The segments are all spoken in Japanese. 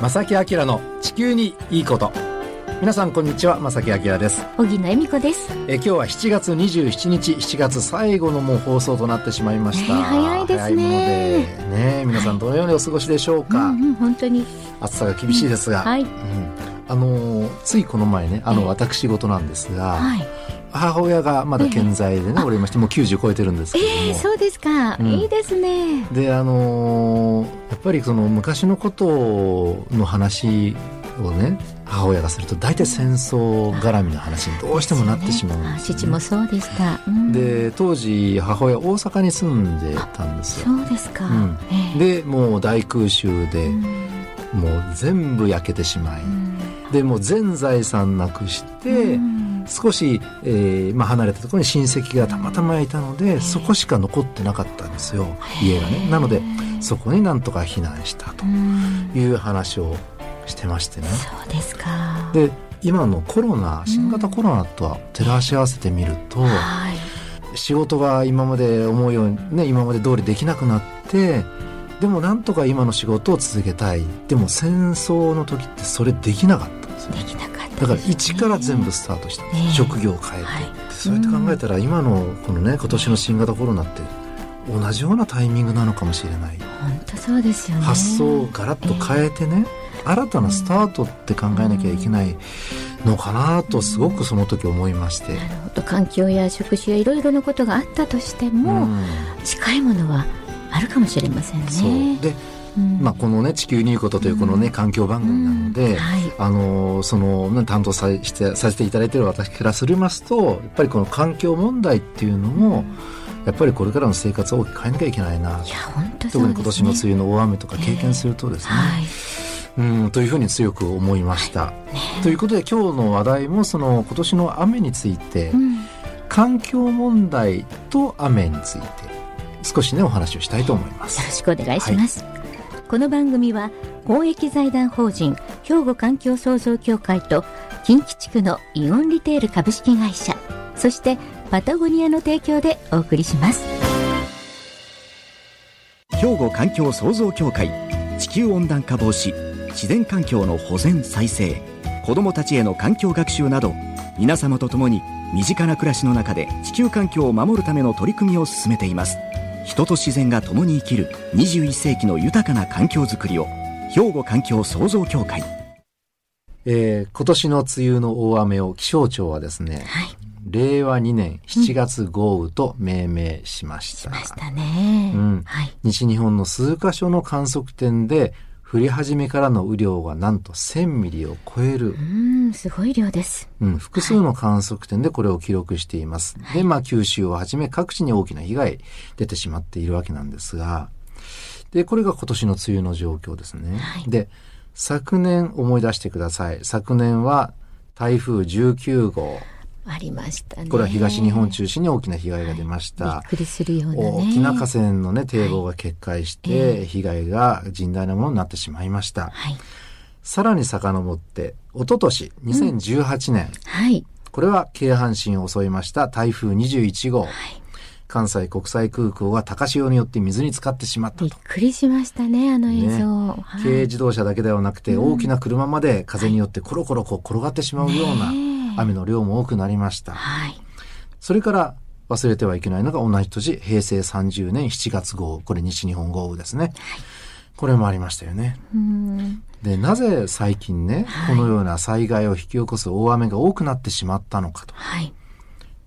正木明の地球にいいこと。皆さんこんにちは。正木明です。小木野恵美子です。え今日は7月27日7月最後のもう放送となってしまいました、ね早いですね。ね皆さんどのようにお過ごしでしょうか、うんうん、本当に。暑さが厳しいですが、はい。うん。あのついこの前ねあのええ。私事なんですが、はい母親がまだ健在でね、おりましてもう90超えてるんですけども、えー、そうですか、うん。いいですね。であのーやっぱりその昔のことの話をね母親がすると大体戦争絡みの話にどうしてもなってしまうんですよね、あ父もそうでした、うん、で当時母親大阪に住んでたんですよ。そうですか、うん。ええ。でもう大空襲でうん。もう全部焼けてしまい、うん。でもう全財産なくして、うん少し、えーまあ、離れたところに親戚がたまたまいたので、そこしか残ってなかったんですよ家がね。なのでそこになんとか避難したとうん。いう話をしてましてね。そうですか。で今のコロナ新型コロナとは照らし合わせてみると、はい。仕事が今まで思うようにね今まで通りできなくなってでもなんとか今の仕事を続けたい。でも戦争の時ってそれできなかったんですよできなかっただから一から全部スタートしたんです、ええ。職業を変えて、はい。そうやって考えたら今のこのね今年の新型コロナって同じようなタイミングなのかもしれない、本当そうですよね。発想をガラッと変えてね、新たなスタートって考えなきゃいけないのかなとすごくその時思いまして、なるほど。環境や食事やいろいろなことがあったとしても、うん。近いものはあるかもしれませんね。そう。で、うんまあ、このね「地球にいいこと」というこのね、環境番組なので、あのその、ね、担当さしてさせていただいている私からするますとやっぱりこの環境問題っていうのも、やっぱりこれからの生活を大きく変えなきゃいけないないや本当ね。特に今年の梅雨の大雨とか経験するとですね、はい。うんというふうに強く思いました。ということで今日の話題もその今年の雨について、うん。環境問題と雨について少しねお話をしたいと思います。よろしくお願いします、この番組は公益財団法人兵庫環境創造協会と近畿地区のイオンリテール株式会社そしてパタゴニアの提供でお送りします。兵庫環境創造協会地球温暖化防止自然環境の保全再生子どもたちへの環境学習など皆様と共に身近な暮らしの中で地球環境を守るための取り組みを進めています。人と自然が共に生きる21世紀の豊かな環境づくりを兵庫環境創造協会。えー今年の梅雨の大雨を気象庁はですね、はい。令和2年7月豪雨と命名しました。しましたね、うん。はい。西日本の数カ所の観測点で降り始めからの雨量がなんと1000ミリを超えるう、んすごい量ですうん、複数の観測点でこれを記録しています。で、まあ九州をはじめ各地に大きな被害出てしまっているわけなんですが、で、これが今年の梅雨の状況ですね。はいで、昨年思い出してください。昨年は台風19号。ありましたね。これは東日本中心に大きな被害が出ましびったくりするようなね。大きな河川のね、堤防が決壊して、被害が甚大なものになってしまいました。はい。さらに遡って、一昨年、2018年、はい。これは京阪神を襲いました台風21号。関西国際空港が高潮によって水に浸かってしまったびっと。くりしましたねあの映像、ね。はい。軽自動車だけではなくて、大きな車まで風によってコロコロこう転がってしまうようなねえ雨の量も多くなりました。はいそれから忘れてはいけないのが同じ年、平成30年7月豪雨。これ西日本豪雨ですね。これもありましたよね。うんで、なぜ最近ね、このような災害を引き起こす大雨が多くなってしまったのかと。はい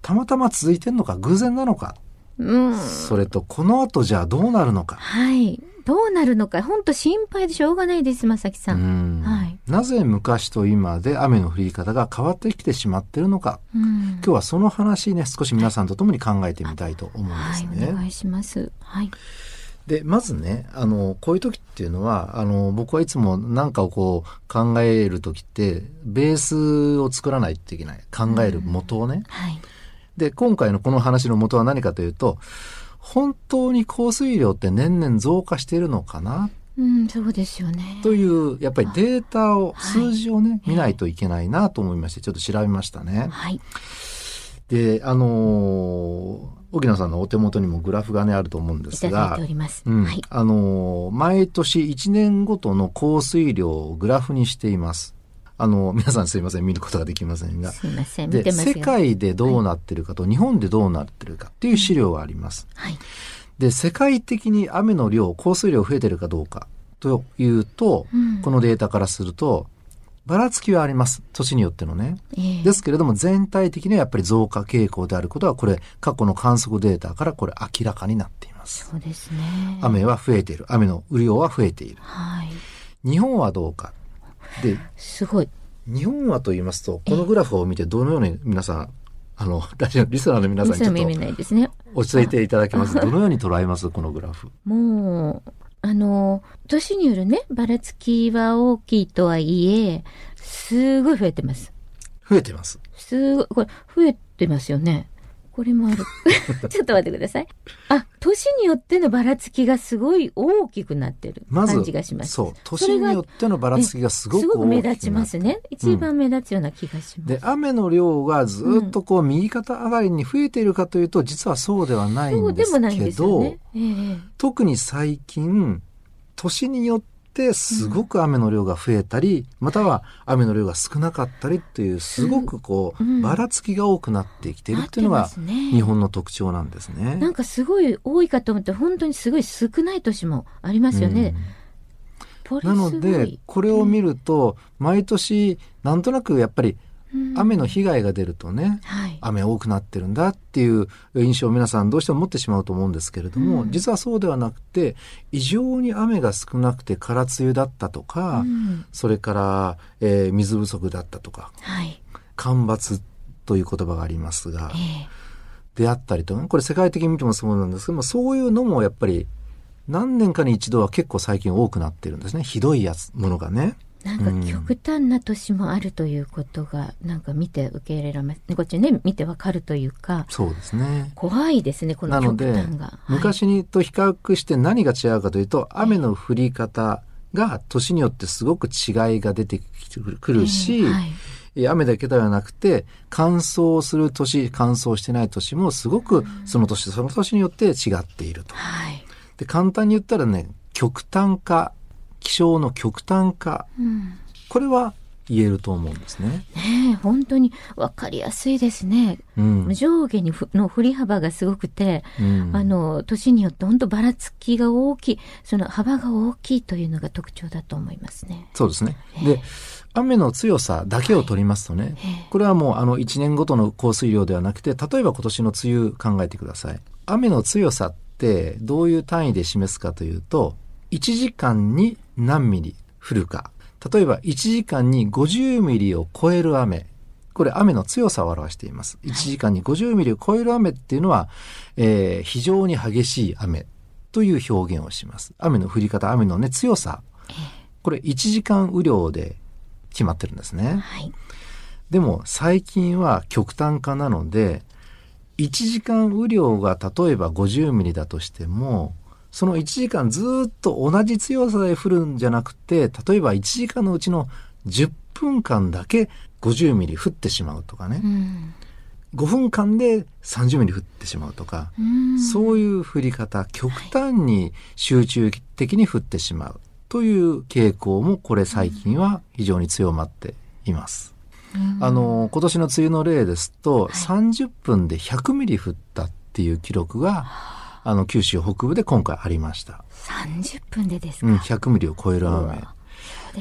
たまたま続いてるのか偶然なのか。うんそれと、この後じゃあどうなるのか。はい。どうなるのか、本当心配でしょうがないです、まさきさ。うんんはいなぜ昔と今で雨の降り方が変わってきてしまってるのか。うん今日はその話ね、少し皆さんと共に考えてみたいと思うんではい、すね。お願いします。はい。で、まずね、あの、こういう時っていうのは、あの、僕はいつも何かをこう考える時って、ベースを作らないといけない。考える元をね。はい。で、今回のこの話の元は何かというと、本当に降水量って年々増加しているのかなうん、そうですよね。という、やっぱりデータを、はい数字をね、見ないといけないなと思いまして、ちょっと調べましたね。はい。で、あのー沖野さんのお手元にもグラフがね、あると思うんですがいす。うんはい。あのー毎年1年ごとの降水量をグラフにしています。あの、皆さんすいません、見ることができませんが。すいません。見で、てますよ。世界でどうなってるかと、日本でどうなってるかっていう資料があります。はい。で、世界的に雨の量、降水量増えてるかどうかというと、うんこのデータからすると、ばらつきはあります。年によってのね。ええですけれども、全体的にはやっぱり増加傾向であることは、これ、過去の観測データからこれ明らかになっています。そうですね。雨は増えている。雨の雨量は増えている。はい。日本はどうか。で、すごい。日本はと言いますと、このグラフを見てどのように皆さん、あの、ラジオ、リスナーの皆さんにちょっと。落ち着いていただけます。どのように捉えます？このグラフ。もう、あの、年によるね、ばらつきは大きいとはいえ、すごい増えてます。増えてます。すごい、これ、増えてますよね。これもある。ちょっと待ってください。あ、年によってのばらつきがすごい大きくなってる感じがします。そう、年によってのばらつきがすごく大きく目立ちますね。一番目立つような気がします。で、雨の量がずっとこう、右肩上がりに増えているかというと、実はそうではないそうんでですもないんけど、ですよね。ええ特に最近、年によってすごく雨の量が増えたり、または雨の量が少なかったりっていう、すごくこう、うんばらつきが多くなってきているっていうのが日本の特徴なんですね。なんかすごい多いかと思って、本当にすごい少ない年もありますよね。なので、これを見ると、毎年、なんとなくやっぱりうん雨の被害が出るとね、はい。雨多くなってるんだっていう印象を皆さんどうしても持ってしまうと思うんですけれども、うん実はそうではなくて、異常に雨が少なくて空梅雨だったとか、うんそれから、えー水不足だったとか、はい。干ばつという言葉がありますがえ、えであったりとかね、これ世界的に見てもそうなんですけども、そういうのもやっぱり何年かに一度は結構最近多くなってるんですね。ひどいやつ、ものがね。なんか極端な年もあるということが、なんか見て受け入れられます。こっちね、見てわかるというか、そうですね。怖いですね、この極なので端が。はい昔にと比較して何が違うかというと、雨の降り方が年によってすごく違いが出てくるし、ええはいえ雨だけではなくて、乾燥する年、乾燥してない年もすごくその年、その年によって違っていると。はい。で、簡単に言ったらね、極端化、気象の極端化、うんこれは言えると思うんですね。ねえ、本当にわかりやすいですね。うん。上下にふの振り幅がすごくて、うんあの、年によって本当ばらつきが大きい、その幅が大きいというのが特徴だと思いますね。そうですね。で、雨の強さだけを取りますとね、これはもうあの1年ごとの降水量ではなくて、例えば今年の梅雨考えてください。雨の強さってどういう単位で示すかというと、1時間に何ミリ降るか。例えば1時間に50ミリを超える雨。これ雨の強さを表しています。1時間に50ミリを超える雨っていうのは、えー非常に激しい雨という表現をします。雨の降り方、雨のね、強さ。これ1時間雨量で決まってるんですね。はい。でも最近は極端化なので、1時間雨量が例えば50ミリだとしても、その1時間ずっと同じ強さで降るんじゃなくて、例えば1時間のうちの10分間だけ50ミリ降ってしまうとかね。う、ん。5分間で30ミリ降ってしまうとか、うん。そういう降り方、極端に集中的に降ってしまうという傾向もこれ最近は非常に強まっています。あの、今年の梅雨の例ですと、30分で100ミリ降ったっていう記録が、あの、九州北部で今回ありました。30分でですか、うん、100ミリを超える雨。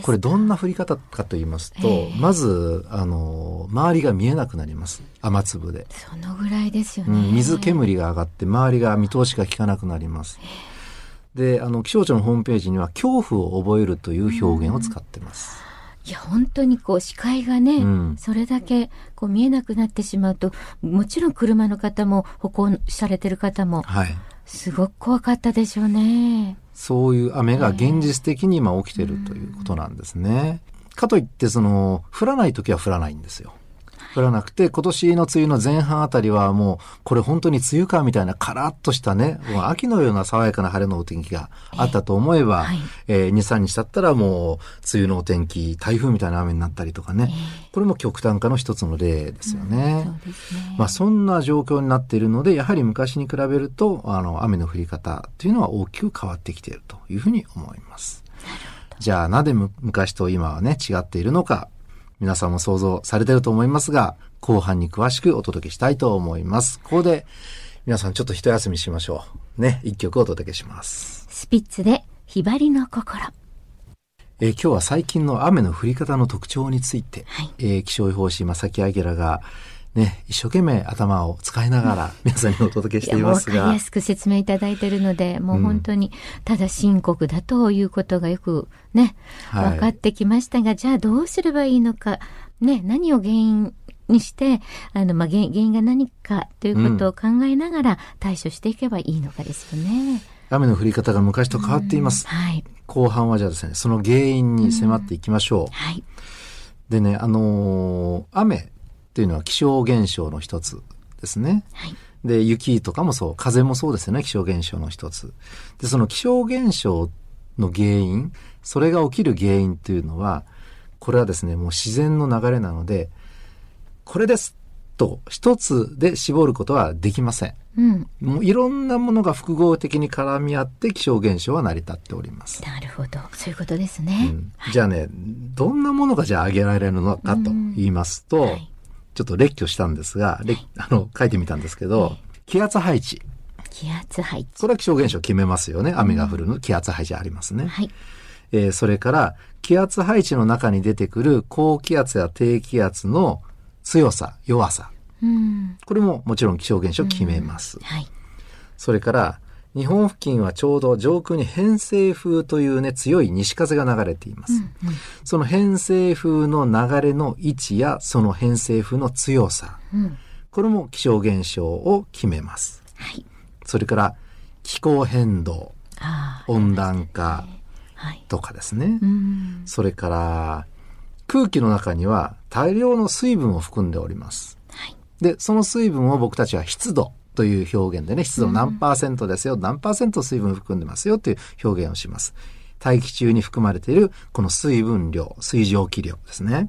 これどんな降り方かと言いますと、ええまず、あの、周りが見えなくなります。雨粒で。そのぐらいですよね。うん、水煙が上がって周りが見通しが効かなくなります。で、あの、気象庁のホームページには恐怖を覚えるという表現を使ってます。いや、本当にこう視界がね、うんそれだけこう見えなくなってしまうと、もちろん車の方も歩行されてる方も、はい。すごく怖かったでしょうね。そういう雨が現実的に今起きてるということなんですね。かといって、その、降らない時は降らないんですよ。降らなくて、今年の梅雨の前半あたりはもう、これ本当に梅雨かみたいなカラッとしたね、もう秋のような爽やかな晴れのお天気があったと思えば、はいえー2、3日経ったらもう、梅雨のお天気、台風みたいな雨になったりとかね、これも極端化の一つの例ですよね。そうですね。まあ、そんな状況になっているので、やはり昔に比べると、あの、雨の降り方というのは大きく変わってきているというふうに思います。じゃあ、なぜむ昔と今はね、違っているのか、皆さんも想像されていると思いますが、後半に詳しくお届けしたいと思います。ここで、皆さんちょっと一休みしましょう。ね、一曲お届けします。スピッツで、ひばりの心。えー今日は最近の雨の降り方の特徴について、はいえー気象予報士正木明が、ね、一生懸命頭を使いながら皆さんにお届けしていますが分かりや、すく説明いただいているので、もう本当に、ただ深刻だということがよくね、はい分かってきましたが、じゃあどうすればいいのか、ね、何を原因にして、あの、まあ、原原因が何かということを考えながら対処していけばいいのかですよね。雨の降り方が昔と変わっています。はい。後半はじゃあですね、その原因に迫っていきましょう。はい。でね、あのー雨っていうのは気象現象の一つですね。はい。で、雪とかもそう、風もそうですよね、気象現象の一つ。で、その気象現象の原因、それが起きる原因というのは、これはですね、もう自然の流れなので、これですと一つで絞ることはできません。うん。もういろんなものが複合的に絡み合って気象現象は成り立っております。なるほど。そういうことですうね。んじゃあね、どんなものがじゃあ挙げられるのかと言いますと、はいちょっと列挙したんですが、列あの、書いてみたんですけど、気圧配置。気圧配置。これは気象現象決めますよね。雨が降るの気圧配置ありますね。はい。えーそれから、気圧配置の中に出てくる高気圧や低気圧の強さ、弱さ。うん。これももちろん気象現象決めます。はい。それから、日本付近はちょうど上空に偏西風というね、強い西風が流れています。その偏西風の流れの位置やその偏西風の強さ。うん。これも気象現象を決めます。はい。それから、気候変動。温暖化はい。とかですね。うん。それから、空気の中には大量の水分を含んでおります。はい。で、その水分を僕たちは湿度という表現でね、湿度何パーセントですよ、何パーセント水分含んでますよという表現をします。大気中に含まれているこの水分量、水蒸気量ですね。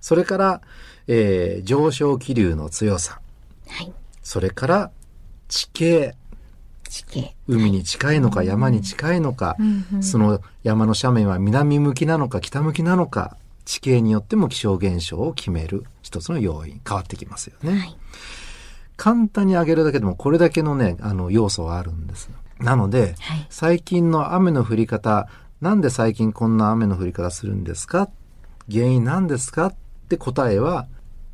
それから、えー上昇気流の強さ。はい。それから、地形。地形。海に近いのか山に近いのか、その山の斜面は南向きなのか北向きなのか、地形によっても気象現象を決める一つの要因、変わってきますよね。はい。簡単に挙げるだけでもこれだけのね、あの要素があるんです。なので、はい最近の雨の降り方、なんで最近こんな雨の降り方するんですか？原因なんですか？って答えは、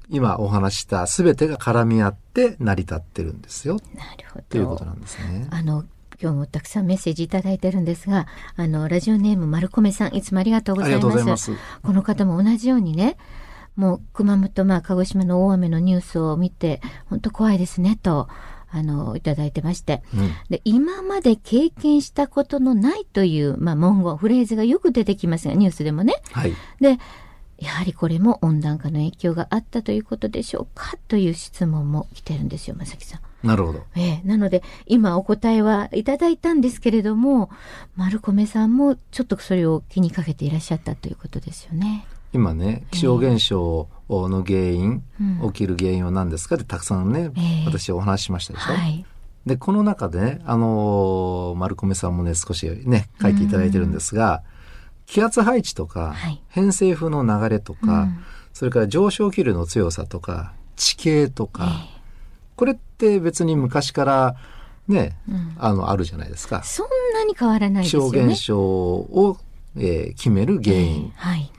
今お話しした全てが絡み合って成り立ってるんですよ。なるほど。ということなんですね。あの、今日もたくさんメッセージいただいてるんですが、あの、ラジオネーム丸米さん、いつもありがとうございます。ありがとうございますこの方も同じようにね、もう熊本、まあ、鹿児島の大雨のニュースを見て、本当怖いですね、と、あの、いただいてまして。うんで、今まで経験したことのないという、まあ、文言、フレーズがよく出てきますが、ニュースでもね。はい。で、やはりこれも温暖化の影響があったということでしょうかという質問も来てるんですよ、まさきさん。なるほど。ええ、なので、今お答えはいただいたんですけれども、丸米さんもちょっとそれを気にかけていらっしゃったということですよね。今ね、気象現象の原因、うん起きる原因は何ですか？ってたくさんね、ええ私お話ししましたでしょ？はい。で、この中でね、あのー丸米さんもね、少しね、書いていただいてるんですが、気圧配置とか、はい偏西風の流れとか、うんそれから上昇気流の強さとか、地形とか、これって別に昔からね、うんあの、あるじゃないですか。そんなに変わらないです気象。現象を、えー決める原因。はい。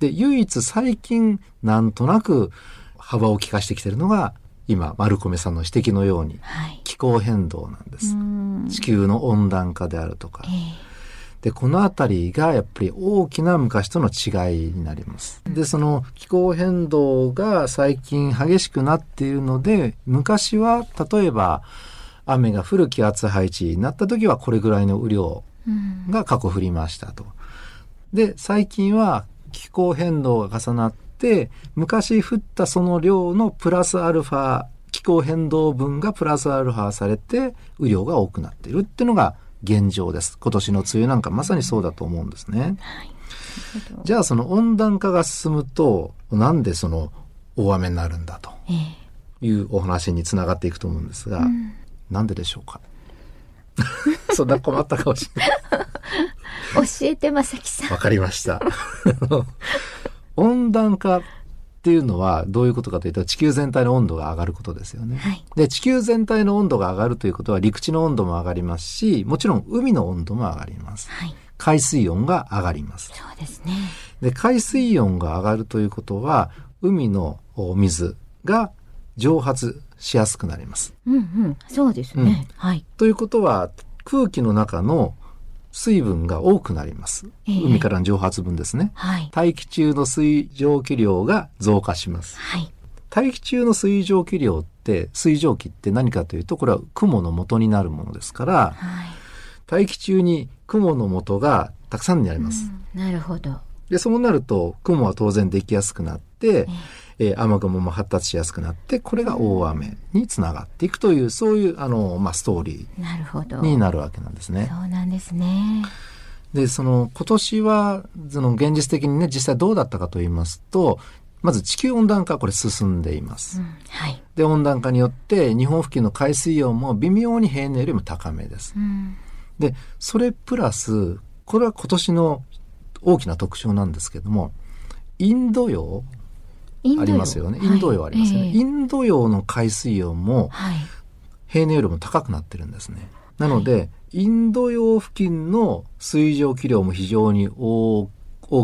で、唯一最近なんとなく幅を利かしてきてるのが、今、丸米さんの指摘のように、はい。気候変動なんです。うん地球の温暖化であるとかえ。えで、このあたりがやっぱり大きな昔との違いになります。で、その気候変動が最近激しくなっているので、昔は例えば雨が降る気圧配置になった時はこれぐらいの雨量うんが過去降りましたと。で、最近は気候変動が重なって、昔降ったその量のプラスアルファ、気候変動分がプラスアルファされて、雨量が多くなっているっていうのが現状です。今年の梅雨なんかまさにそうだと思うんですね。はい、じゃあその温暖化が進むと、なんでその大雨になるんだというお話につながっていくと思うんですが、うん、なんででしょうか？そんな困った顔して。教えて、まさきさん。わかりました。温暖化っていうのはどういうことかというと地球全体の温度が上がることですよね。はい、で地球全体の温度が上がるということは陸地の温度も上がりますしもちろん海の温度も上がります。はい、海水温が上がります。そうですね。で海水温が上がるということは海の水が蒸発しやすくなります。うんうん、そうですね。うん、はい。ということは空気の中の水分が多くなります。えー、海からの蒸発分ですね、はい。大気中の水蒸気量が増加します。はい、大気中の水蒸気量って水蒸気って何かというとこれは雲の元になるものですから、はい、大気中に雲の元がたくさんになります。うん、なるほど。でそうなると雲は当然できやすくなって、えーえー、雨雲も発達しやすくなってこれが大雨につながっていくというそういうあの、まあ、ストーリーになるわけなんですね。そうなんですねでその今年はその現実的にね実際どうだったかと言いますとまず地球温暖化これ進んでいます。うん、はい、で温暖化によって日本付近の海水温も微妙に平年よりも高めです。うん、でそれプラスこれは今年の大きな特徴なんですけどもインド洋ありますよね。インド洋ありますよね、はいインド洋の海水温も平年よりも高くなってるんですね。なので、インド洋付近の水蒸気量も非常に多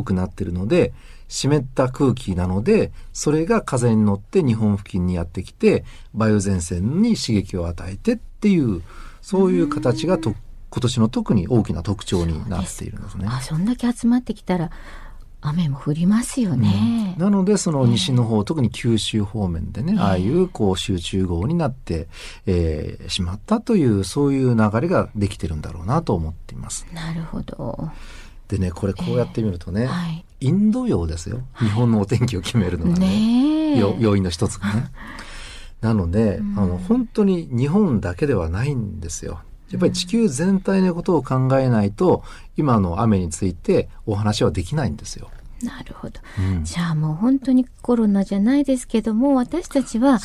くなってるので、湿った空気なので、それが風に乗って日本付近にやってきて、梅雨前線に刺激を与えてっていう、そういう形がと今年の特に大きな特徴になっているんですね。あそんだけ集まってきたら雨も降りますよね、うん、なのでその西の方、特に九州方面でね、ああいうこう集中豪雨になって、えー、しまったというそういう流れができてるんだろうなと思っています。なるほど。でねこれこうやってみるとね、えーはい、インド洋ですよ。日本のお天気を決めるのはね、ね要因の一つがね。なので、うん、あの本当に日本だけではないんですよ。やっぱり地球全体のことを考えないと、今の雨についてお話はできないんですよ。なるほど、うん、じゃあもう本当にコロナじゃないですけども私たちは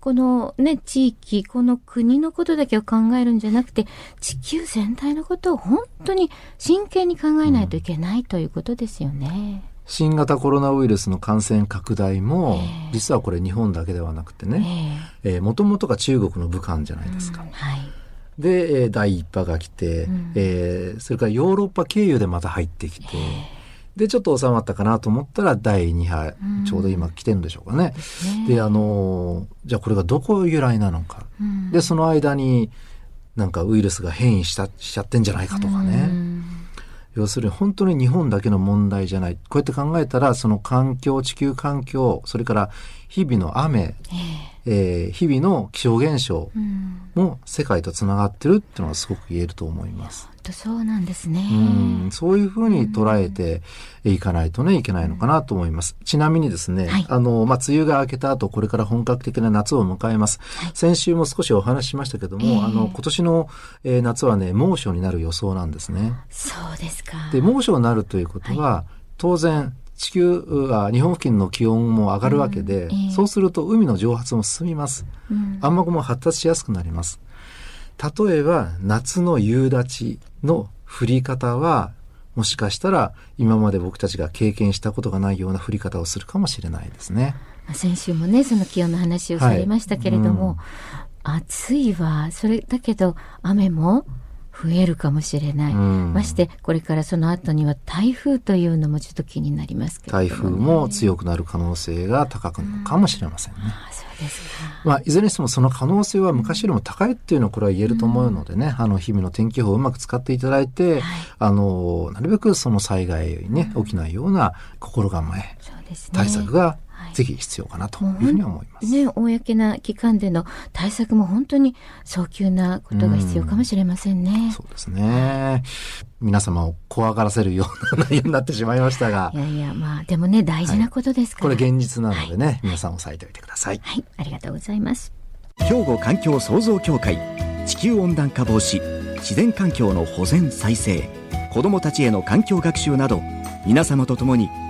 このね地域この国のことだけを考えるんじゃなくて地球全体のことを本当に真剣に考えないといけない、うん、ということですよね。新型コロナウイルスの感染拡大も、えー、実はこれ日本だけではなくてね、えー、もともとが中国の武漢じゃないですか。うん、はいで、第一波が来て、うん、えー、それからヨーロッパ経由でまた入ってきて、で、ちょっと収まったかなと思ったら、第2波、うん、ちょうど今来てるんでしょうかね。で、ね、あの、じゃあこれがどこ由来なのか。うん、で、その間に、なんかウイルスが変異したしちゃってんじゃないかとかね。要するに本当に日本だけの問題じゃない。こうやって考えたら、その環境、地球環境、それから日々の雨、えー、日々の気象現象も世界とつながってるっていうのはすごく言えると思います。そうなんですね。うんそういうふうに捉えていかないとね、いけないのかなと思います。ちなみにですね、はい、あの、まあ、梅雨が明けた後、これから本格的な夏を迎えます。はい、先週も少しお話ししましたけども、えー、あの、今年の、えー、夏はね、猛暑になる予想なんですね。そうですか。で、猛暑になるということは、はい、当然、地球は日本付近の気温も上がるわけで、うんえー、そうすると海の蒸発も進みます、うん、雨雲発達しやすくなります。例えば夏の夕立ちの降り方はもしかしたら今まで僕たちが経験したことがないような降り方をするかもしれないですね。先週もねその気温の話をされましたけれども、はい。うん、暑いわ。それだけど雨も増えるかもしれない、うん、ましてこれからその後には台風というのもちょっと気になりますけど、ね、台風も強くなる可能性が高くなるかもしれませんね。うん、そうですまあ、いずれにしてもその可能性は昔よりも高いっていうのはこれは言えると思うのでね、うん、あの日々の天気予報をうまく使っていただいて、はい、あのなるべくその災害にね起きないような心構え、ね、対策がぜひ必要かなというふうに思います。ね、公な機関での対策も本当に早急なことが必要かもしれませんね。そうですね。皆様を怖がらせるような内容になってしまいましたが。いやいや、まあ、でもね、大事なことですから。はい、これ現実なのでね、はい、皆さん押さえておいてください。はい、ありがとうございます。兵庫環境創造協会地球温暖化防止自然環境の保全再生子どもたちへの環境学習など皆様と共に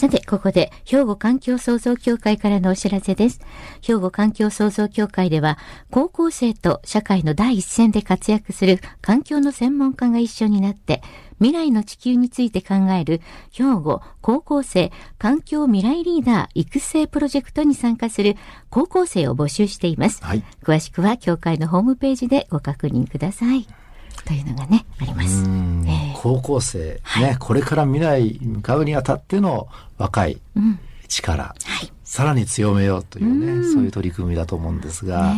さて、ここで、兵庫環境創造協会からのお知らせです。兵庫環境創造協会では、高校生と社会の第一線で活躍する環境の専門家が一緒になって、未来の地球について考える兵庫高校生環境未来リーダー育成プロジェクトに参加する高校生を募集しています。はい、詳しくは協会のホームページでご確認ください。というのがね、あります。えー、高校生、はい、ね、これから未来に向かうにあたっての若い力、うん。はい、さらに強めようというね、うそういう取り組みだと思うんですが、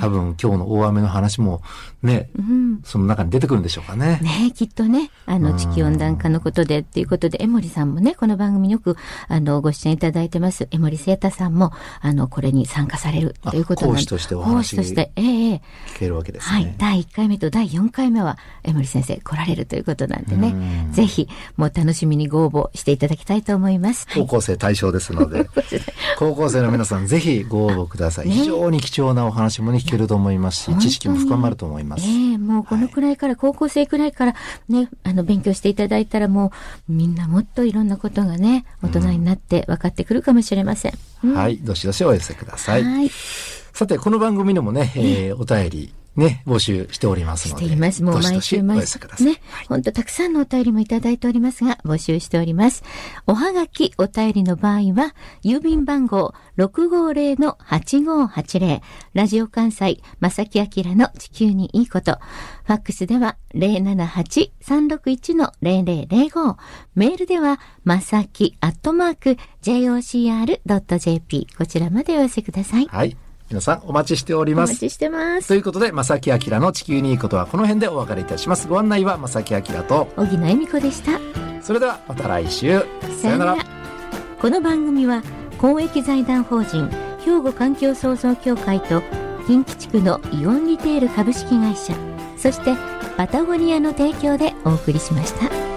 多分今日の大雨の話もね、うん、その中に出てくるんでしょうかね。ねきっとね、あの、地球温暖化のことでっていうことで、江森さんもね、この番組によく、あの、ご出演いただいてます、江森聖太さんも、あの、これに参加されるということで。講師としてお話講師として、ええ聞けるわけですね。はい。第1回目と第4回目は、江森先生来られるということなんでね、ぜひ、もう楽しみにご応募していただきたいと思います。高校生対象ですので、高校生の皆さん、ぜひご応募ください。非常に貴重なお話もね、聞けると思いますし、知識も深まると思います。ええもうこのくらいから、高校生くらいからね、あの、勉強していただいたらもう、みんなもっといろんなことがね、大人になって分かってくるかもしれません。うん、はい、どしどしお寄せください。はい。さて、この番組でもね、えー、お便り、ね、募集しておりますので。しています。もう毎週毎週。ね、本当たくさんのお便りもいただいておりますが、募集しております。おはがき、お便りの場合は、郵便番号650-8580、ラジオ関西、正木明の地球にいいこと。ファックスでは078-361-0005。メールでは、まさきアットマーク jocr.jp。こちらまでお寄せください。はい。皆さんお待ちしております。お待ちしてます。ということで、正木明の地球にいいことはこの辺でお別れいたします。ご案内は正木明と小木野恵美子でした。それではまた来週。さよなら。この番組は公益財団法人兵庫環境創造協会と近畿地区のイオンリテール株式会社、そしてパタゴニアの提供でお送りしました。